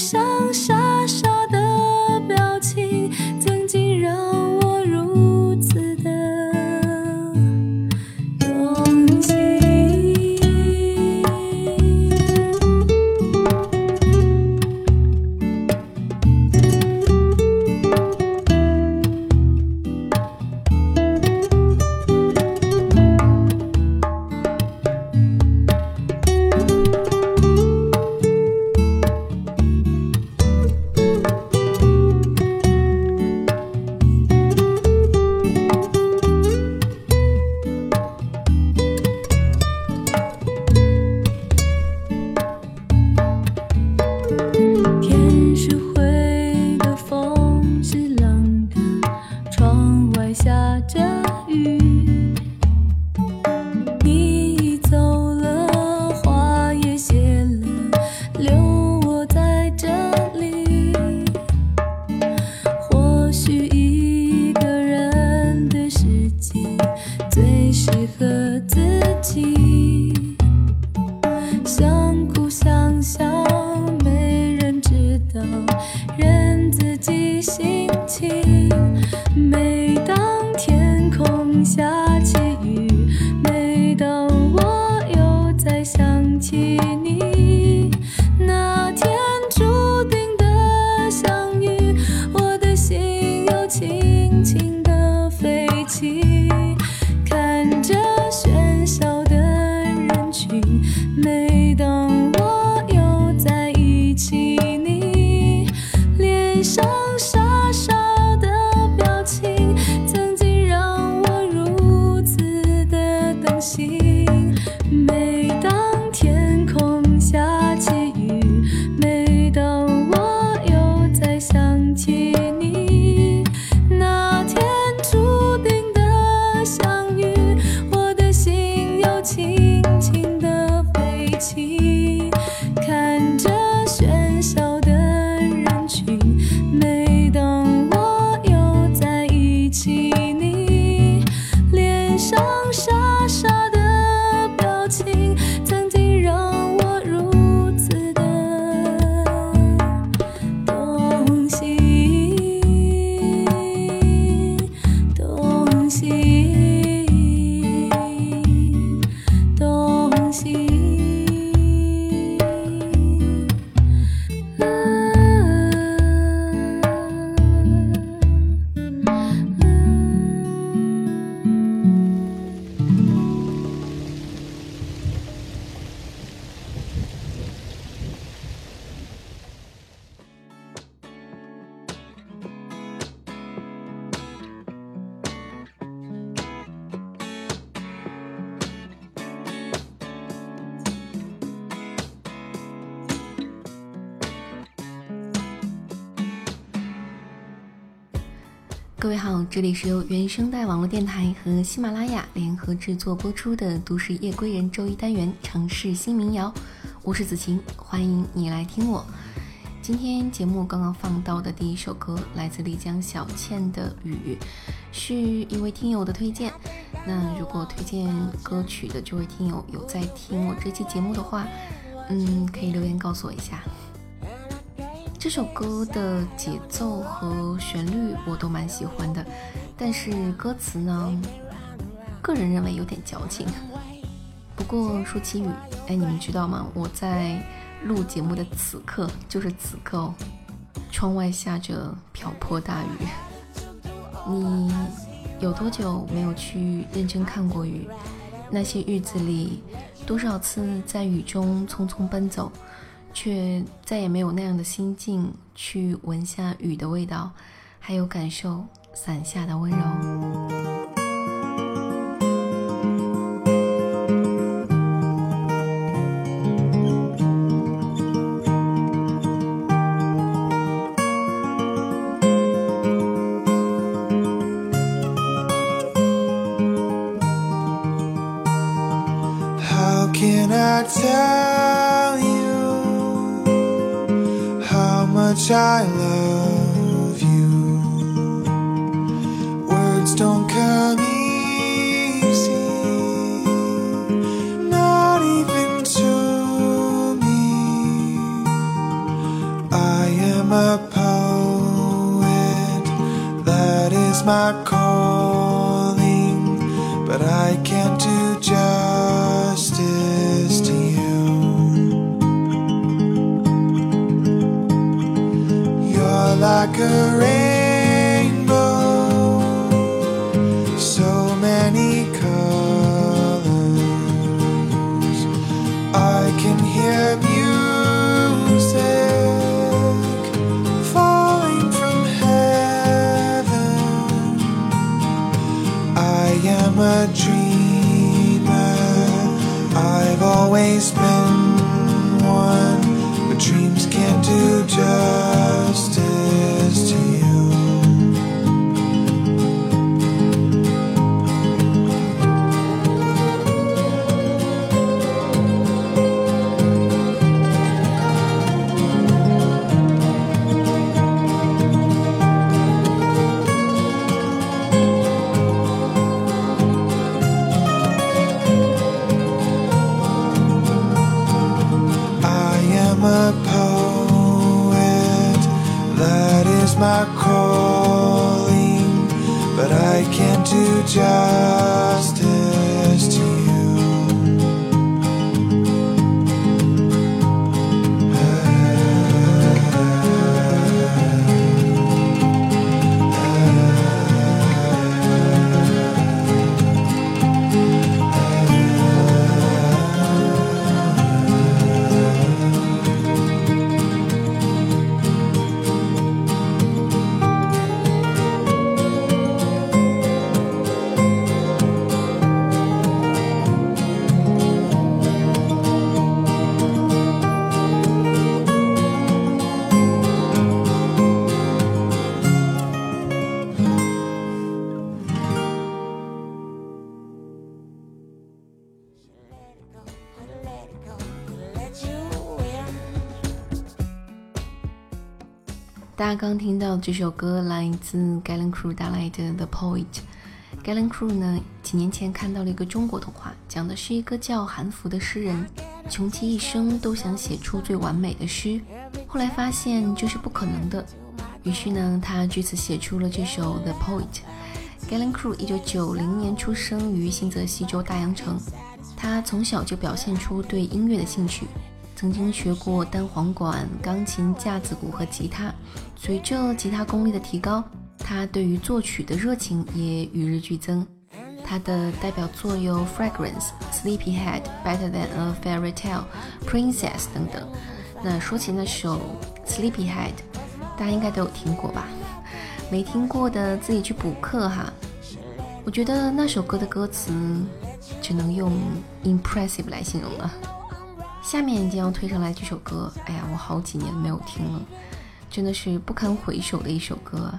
想。各位好，这里是由原声带网络电台和喜马拉雅联合制作播出的都市夜归人周一单元城市新民谣，我是子晴，欢迎你来听我。今天节目刚刚放到的第一首歌来自丽江小倩的雨，是一位听友的推荐。那如果推荐歌曲的这位听友有在听我这期节目的话，嗯，可以留言告诉我一下。这首歌的节奏和旋律我都蛮喜欢的，但是歌词呢？个人认为有点矫情。不过说起雨，哎，你们知道吗？我在录节目的此刻，就是此刻哦。窗外下着瓢泼大雨，你有多久没有去认真看过雨？那些日子里，多少次在雨中匆匆奔走。却再也没有那样的心境去闻下雨的味道，还有感受伞下的温柔。Words don't come easy, not even to me. I am a poet, that is my calling, but I can't do justice to you. You're like a rainbow, always been one, but dreams can't do justice 家。大家刚听到这首歌来自 Galen Crew 带来的《The Poet》。Galen Crew 呢，几年前看到了一个中国童话，讲的是一个叫韩福的诗人，穷其一生都想写出最完美的诗，后来发现这是不可能的，于是呢，他据此写出了这首《The Poet》。Galen Crew 一九九零年出生于新泽西州大洋城，他从小就表现出对音乐的兴趣，曾经学过单簧管、钢琴、架子鼓和吉他。随着吉他功力的提高，他对于作曲的热情也与日俱增。他的代表作有《Fragrance》、《Sleepyhead》、《Better Than a Fairy Tale》、《Princess》等等。那说起那首《Sleepyhead》，大家应该都有听过吧？没听过的自己去补课哈。我觉得那首歌的歌词只能用 impressive 来形容了。下面将要推上来这首歌，哎呀，我好几年没有听了，真的是不堪回首的一首歌。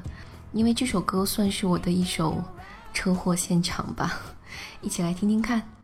因为这首歌算是我的一首车祸现场吧，一起来听听看。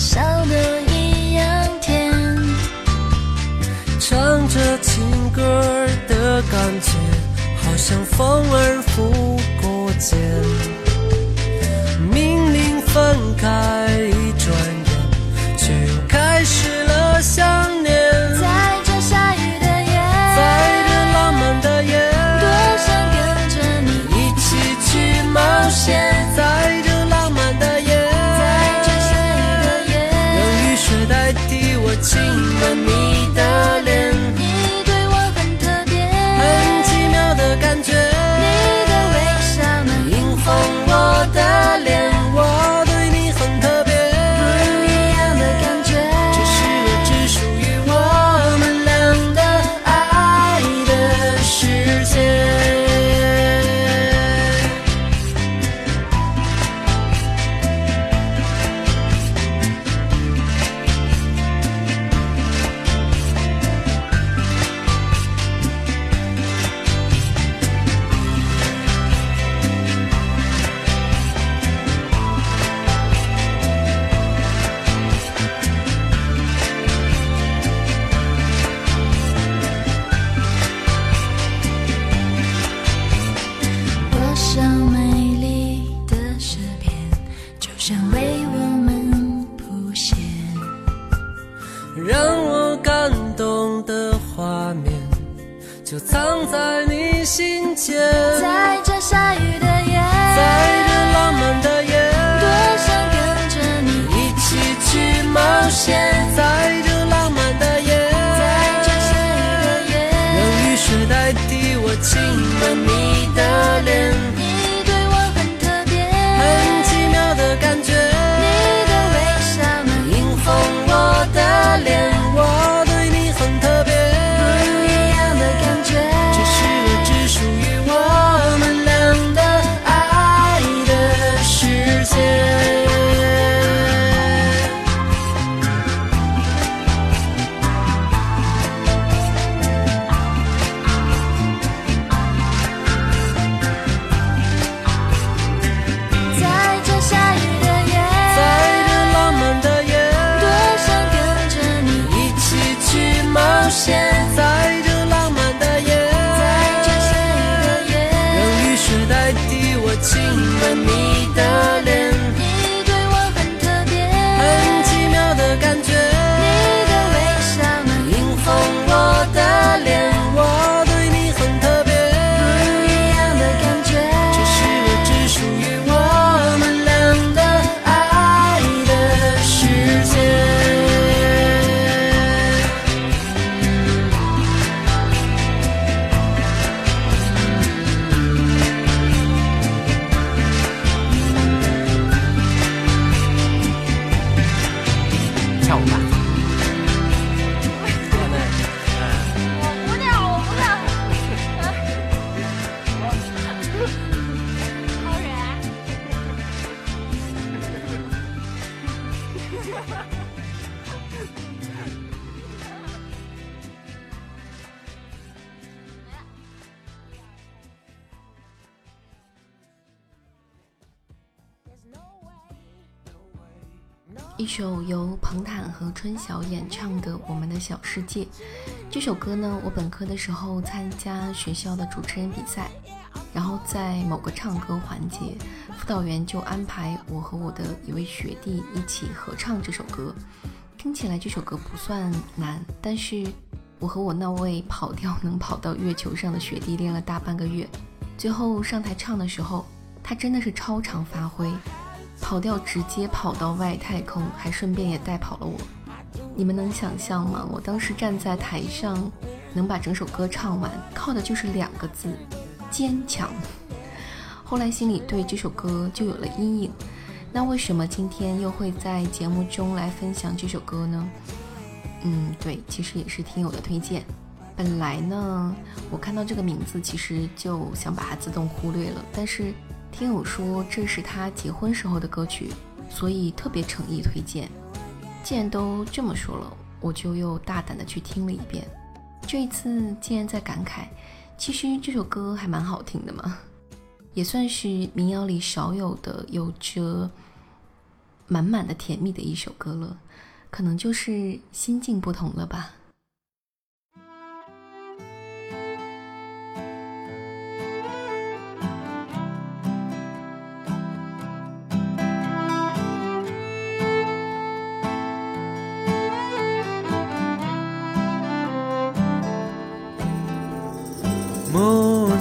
笑得一样甜。唱着情歌的感觉，好像风儿拂过肩。命令分开一转眼，却又开始了相就藏在你心间。在这下雨 bomba. 首由彭坦和春晓演唱的《我们的小世界》。这首歌呢，我本科的时候参加学校的主持人比赛，然后在某个唱歌环节，辅导员就安排我和我的一位学弟一起合唱这首歌。听起来这首歌不算难，但是我和我那位跑调能跑到月球上的学弟练了大半个月，最后上台唱的时候，他真的是超常发挥。跑调直接跑到外太空，还顺便也带跑了我。你们能想象吗？我当时站在台上，能把整首歌唱完，靠的就是两个字：坚强。后来心里对这首歌就有了阴影。那为什么今天又会在节目中来分享这首歌呢？嗯，对，其实也是听友的推荐。本来呢，我看到这个名字，其实就想把它自动忽略了，但是。听友说这是他结婚时候的歌曲，所以特别诚意推荐。既然都这么说了，我就又大胆的去听了一遍。这一次竟然在感慨，其实这首歌还蛮好听的嘛，也算是民谣里少有的有着满满的甜蜜的一首歌了。可能就是心境不同了吧。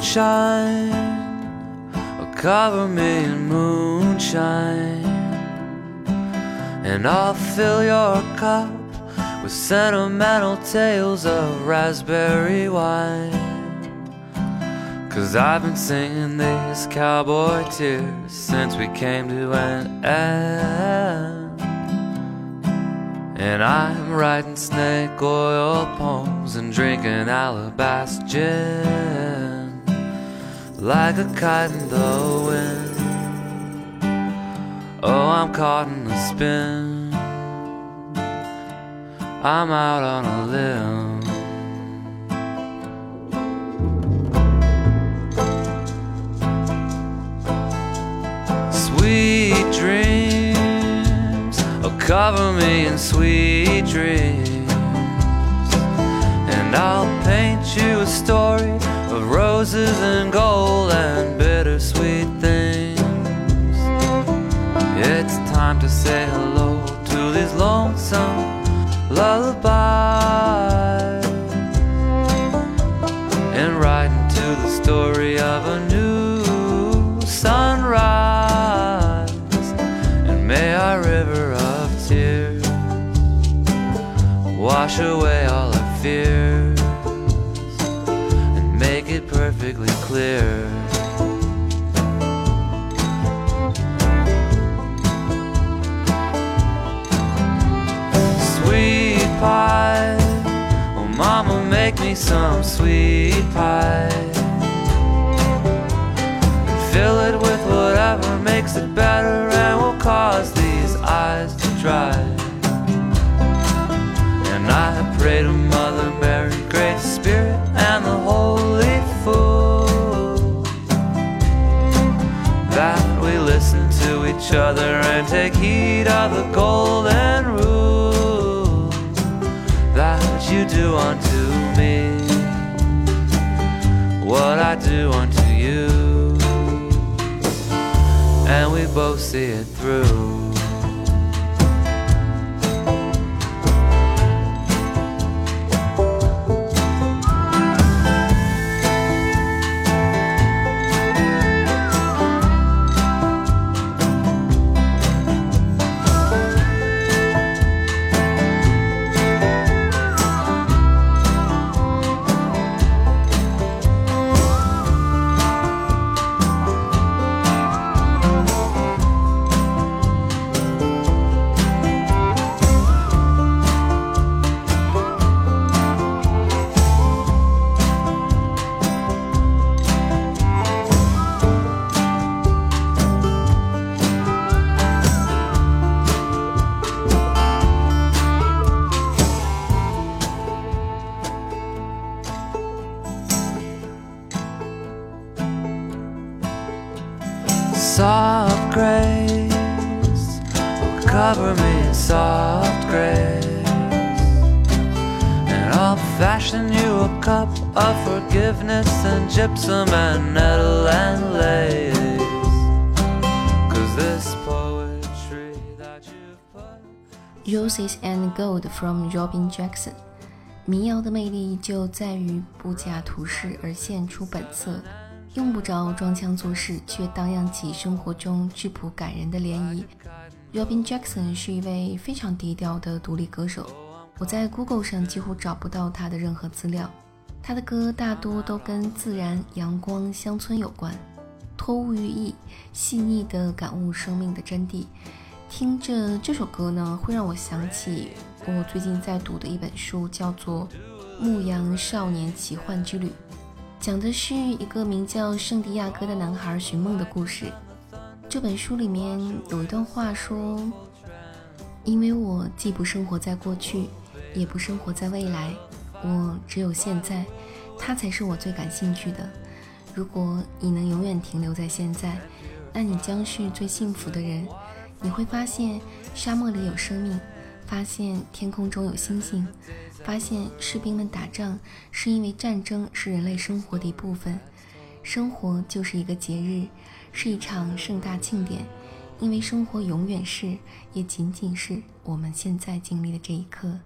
Sunshine or cover me in moonshine. And I'll fill your cup with sentimental tales of raspberry wine. Cause I've been singing these cowboy tears since we came to an end. And I'm writing snake oil poems and drinking alabaster gin like a kite in the wind. Oh, I'm caught in a spin. I'm out on a limb. Sweet dreams, oh, cover me in sweet dreams. And I'll paint you a story of roses and gold and bittersweet things. It's time to say hello to these lonesome lullabies and write into the story of a new sunrise. And may our river of tears wash away all our fears clear. Euh. Sweet pie, oh mama, make me some sweet pie. Fill it with whatever makes it better and will cause each other and take heed of the golden rule that you do unto me what I do unto you and we both see it through. Forgiveness and gypsum and nettle and lace cause this poetry that you've put Roses and Gold from Robin Jackson。民谣的魅力就在于不假图示而现出本色，用不着装腔作势，却荡漾起生活中质朴感人的涟漪。Robin Jackson 是一位非常低调的独立歌手，我在 Google 上几乎找不到他的任何资料。他的歌大多都跟自然、阳光、乡村有关，托物寓意，细腻地感悟生命的真谛。听着这首歌呢，会让我想起我最近在读的一本书，叫做《牧羊少年奇幻之旅》，讲的是一个名叫圣地亚哥的男孩寻梦的故事。这本书里面有一段话说：“因为我既不生活在过去，也不生活在未来，我只有现在，它才是我最感兴趣的。如果你能永远停留在现在，那你将是最幸福的人。你会发现沙漠里有生命，发现天空中有星星，发现士兵们打仗是因为战争是人类生活的一部分。生活就是一个节日，是一场盛大庆典，因为生活永远是，也仅仅是我们现在经历的这一刻。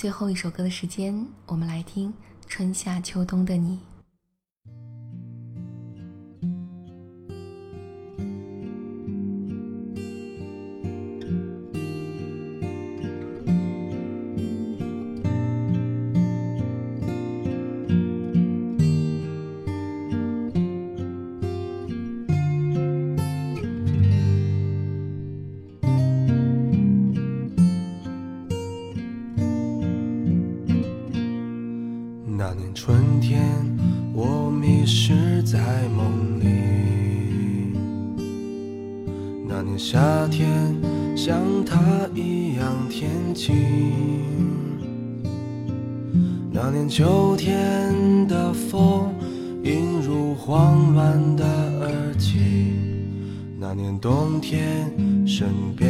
最后一首歌的时间，我们来听《春夏秋冬的你》。夏天，像他一样天晴。那年秋天的风，映入慌乱的耳际。那年冬天，身边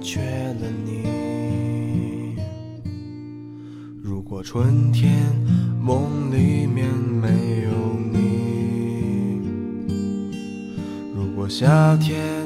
缺了你。如果春天梦里面没有你，如果夏天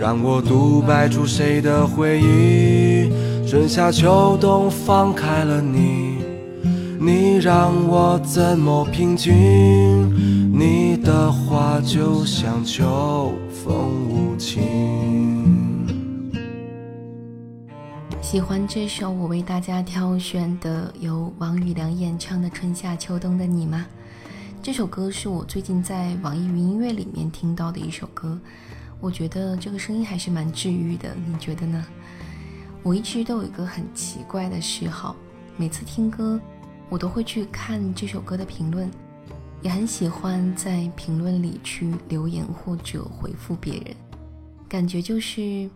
让我独白出谁的回忆？春夏秋冬放开了你，你让我怎么平静？你的话就像秋风无情。喜欢这首我为大家挑选的由王宇良演唱的《春夏秋冬的你》吗？这首歌是我最近在网易云音乐里面听到的一首歌，我觉得这个声音还是蛮治愈的，你觉得呢？我一直都有一个很奇怪的嗜好，每次听歌，我都会去看这首歌的评论，也很喜欢在评论里去留言或者回复别人，感觉就是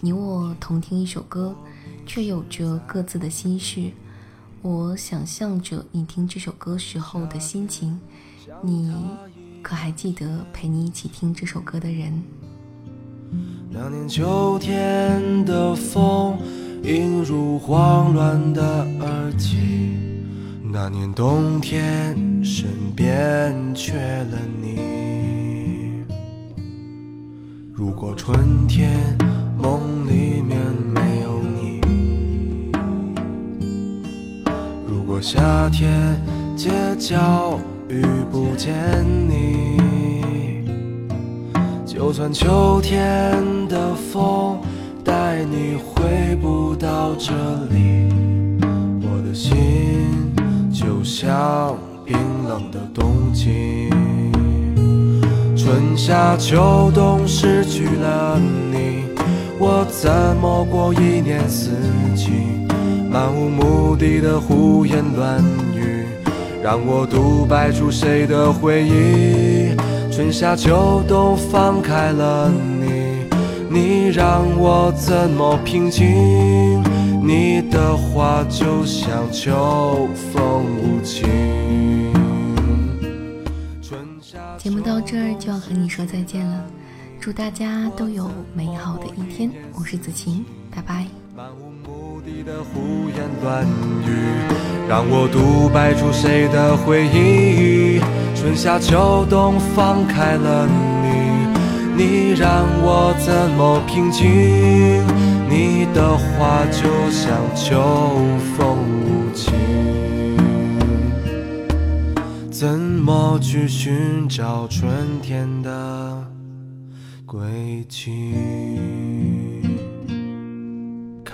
你我同听一首歌。却有着各自的心事。我想象着你听这首歌时候的心情，你可还记得陪你一起听这首歌的人？那年秋天的风，映入慌乱的耳际。那年冬天，身边缺了你。如果春天梦里面没有你，如果夏天街角遇不见你，就算秋天的风带你回不到这里，我的心就像冰冷的冬季。春夏秋冬失去了你，我怎么过一年四季？漫无目的的胡言乱语，让我独白出谁的回忆？春夏秋冬放开了你，你让我怎么平静？你的话就像秋风无情。春夏节目到这儿就要和你说再见了，祝大家都有美好的一天。我是子晴，拜拜。的胡言乱语，让我独白出谁的回忆？春夏秋冬放开了你，你让我怎么平静？你的话就像秋风无情，怎么去寻找春天的轨迹？